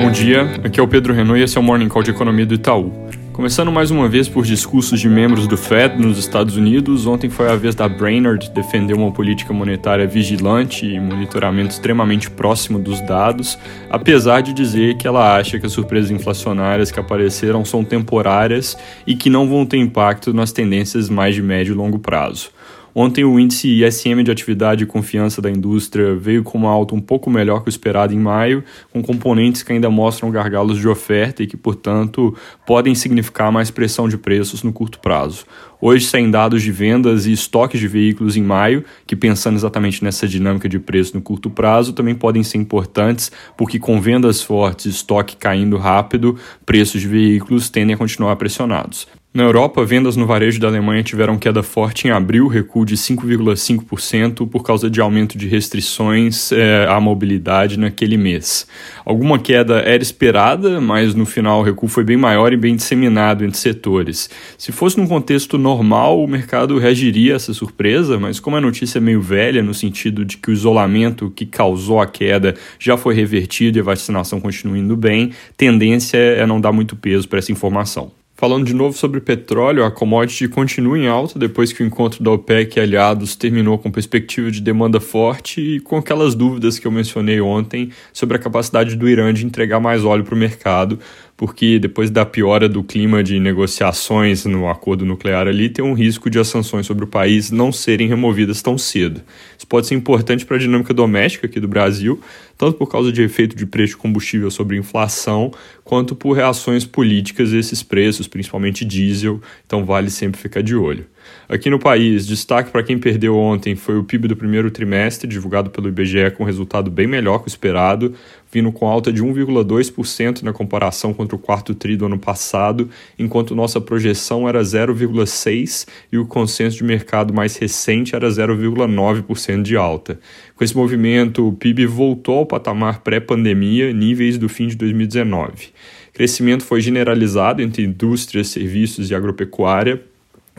Bom dia, aqui é o Pedro Renault e esse é o Morning Call de Economia do Itaú. Começando mais uma vez por discursos de membros do Fed nos Estados Unidos, ontem foi a vez da Brainerd defender uma política monetária vigilante e monitoramento extremamente próximo dos dados, apesar de dizer que ela acha que as surpresas inflacionárias que apareceram são temporárias e que não vão ter impacto nas tendências mais de médio e longo prazo. Ontem o índice ISM de atividade e confiança da indústria veio com uma alta um pouco melhor que o esperado em maio, com componentes que ainda mostram gargalos de oferta e que, portanto, podem significar mais pressão de preços no curto prazo. Hoje saem dados de vendas e estoques de veículos em maio, que pensando exatamente nessa dinâmica de preço no curto prazo, também podem ser importantes, porque com vendas fortes estoque caindo rápido, preços de veículos tendem a continuar pressionados. Na Europa, vendas no varejo da Alemanha tiveram queda forte em abril, recuo de 5,5% por causa de aumento de restrições é, à mobilidade naquele mês. Alguma queda era esperada, mas no final o recuo foi bem maior e bem disseminado entre setores. Se fosse num contexto normal, o mercado reagiria a essa surpresa, mas como a notícia é meio velha, no sentido de que o isolamento que causou a queda já foi revertido e a vacinação continua indo bem, tendência é não dar muito peso para essa informação. Falando de novo sobre petróleo, a commodity continua em alta depois que o encontro da OPEC e aliados terminou com perspectiva de demanda forte e com aquelas dúvidas que eu mencionei ontem sobre a capacidade do Irã de entregar mais óleo para o mercado, porque depois da piora do clima de negociações no acordo nuclear ali, tem um risco de as sanções sobre o país não serem removidas tão cedo. Isso pode ser importante para a dinâmica doméstica aqui do Brasil, tanto por causa de efeito de preço de combustível sobre inflação, quanto por reações políticas a esses preços, principalmente diesel, então vale sempre ficar de olho. Aqui no país, destaque para quem perdeu ontem foi o PIB do primeiro trimestre, divulgado pelo IBGE com resultado bem melhor que o esperado, vindo com alta de 1,2% na comparação contra o quarto tri do ano passado, enquanto nossa projeção era 0,6% e o consenso de mercado mais recente era 0,9% de alta. Com esse movimento, o PIB voltou ao patamar pré-pandemia, níveis do fim de 2019. O crescimento foi generalizado entre indústria, serviços e agropecuária,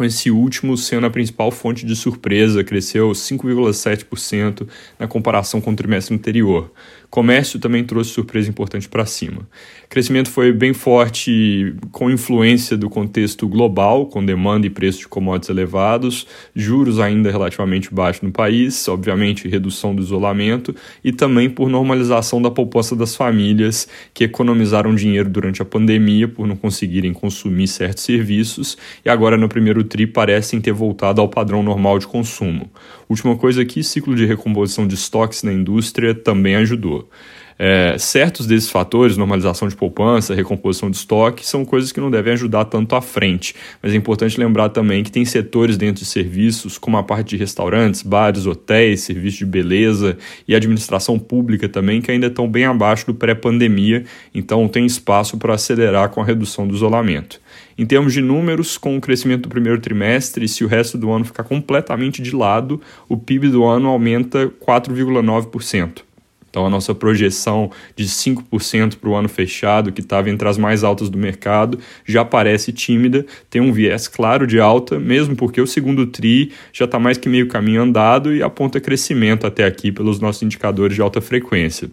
com esse último sendo a principal fonte de surpresa, cresceu 5,7% na comparação com o trimestre anterior. Comércio também trouxe surpresa importante para cima. O crescimento foi bem forte com influência do contexto global, com demanda e preço de commodities elevados, juros ainda relativamente baixos no país, obviamente redução do isolamento e também por normalização da poupança das famílias que economizaram dinheiro durante a pandemia por não conseguirem consumir certos serviços e agora no primeiro tri parecem ter voltado ao padrão normal de consumo. Última coisa aqui, ciclo de recomposição de estoques na indústria também ajudou. É, certos desses fatores, normalização de poupança, recomposição de estoque, são coisas que não devem ajudar tanto à frente. Mas é importante lembrar também que tem setores dentro de serviços, como a parte de restaurantes, bares, hotéis, serviços de beleza e administração pública também, que ainda estão bem abaixo do pré-pandemia, então tem espaço para acelerar com a redução do isolamento. Em termos de números, com o crescimento do primeiro trimestre, se o resto do ano ficar completamente de lado, o PIB do ano aumenta 4,9%. Então, a nossa projeção de 5% para o ano fechado, que estava entre as mais altas do mercado, já parece tímida, tem um viés claro de alta, mesmo porque o segundo TRI já está mais que meio caminho andado e aponta crescimento até aqui pelos nossos indicadores de alta frequência.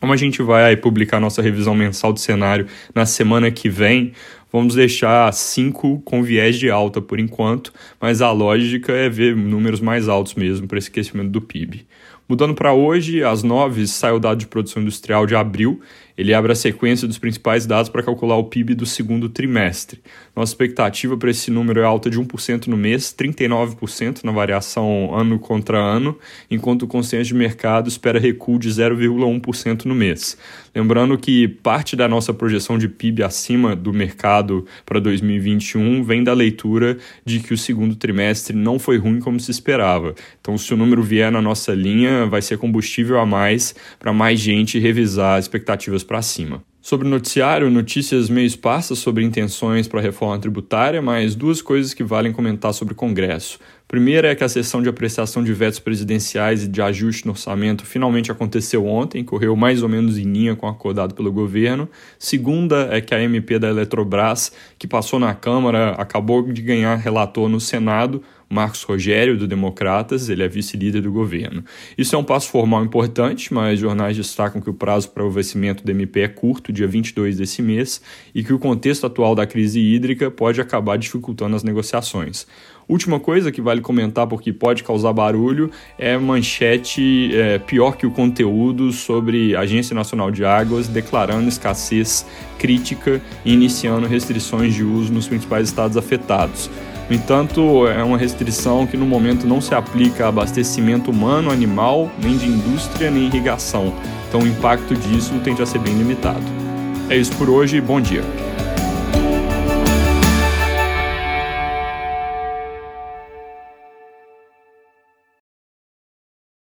Como a gente vai publicar nossa revisão mensal de cenário na semana que vem, vamos deixar 5 com viés de alta por enquanto, mas a lógica é ver números mais altos mesmo para esse crescimento do PIB. Mudando para hoje, às 9 sai o dado de produção industrial de abril. Ele abre a sequência dos principais dados para calcular o PIB do segundo trimestre. Nossa expectativa para esse número é alta de 1% no mês, 39% na variação ano contra ano, enquanto o consenso de mercado espera recuo de 0,1% no mês. Lembrando que parte da nossa projeção de PIB acima do mercado para 2021 vem da leitura de que o segundo trimestre não foi ruim como se esperava. Então, se o número vier na nossa linha, vai ser combustível a mais para mais gente revisar as expectativas para cima. Sobre o noticiário, notícias meio esparsas sobre intenções para a reforma tributária, mas duas coisas que valem comentar sobre o Congresso. Primeira é que a sessão de apreciação de vetos presidenciais e de ajuste no orçamento finalmente aconteceu ontem, correu mais ou menos em linha com o acordado pelo governo. Segunda é que a MP da Eletrobras, que passou na Câmara, acabou de ganhar relator no Senado, Marcos Rogério, do Democratas, ele é vice-líder do governo. Isso é um passo formal importante, mas jornais destacam que o prazo para o vencimento do MP é curto, dia 22 desse mês, e que o contexto atual da crise hídrica pode acabar dificultando as negociações. Última coisa que vale comentar porque pode causar barulho é manchete é, pior que o conteúdo sobre a Agência Nacional de Águas declarando escassez crítica e iniciando restrições de uso nos principais estados afetados. No entanto, é uma restrição que no momento não se aplica a abastecimento humano, animal, nem de indústria, nem irrigação. Então o impacto disso tende a ser bem limitado. É isso por hoje, bom dia.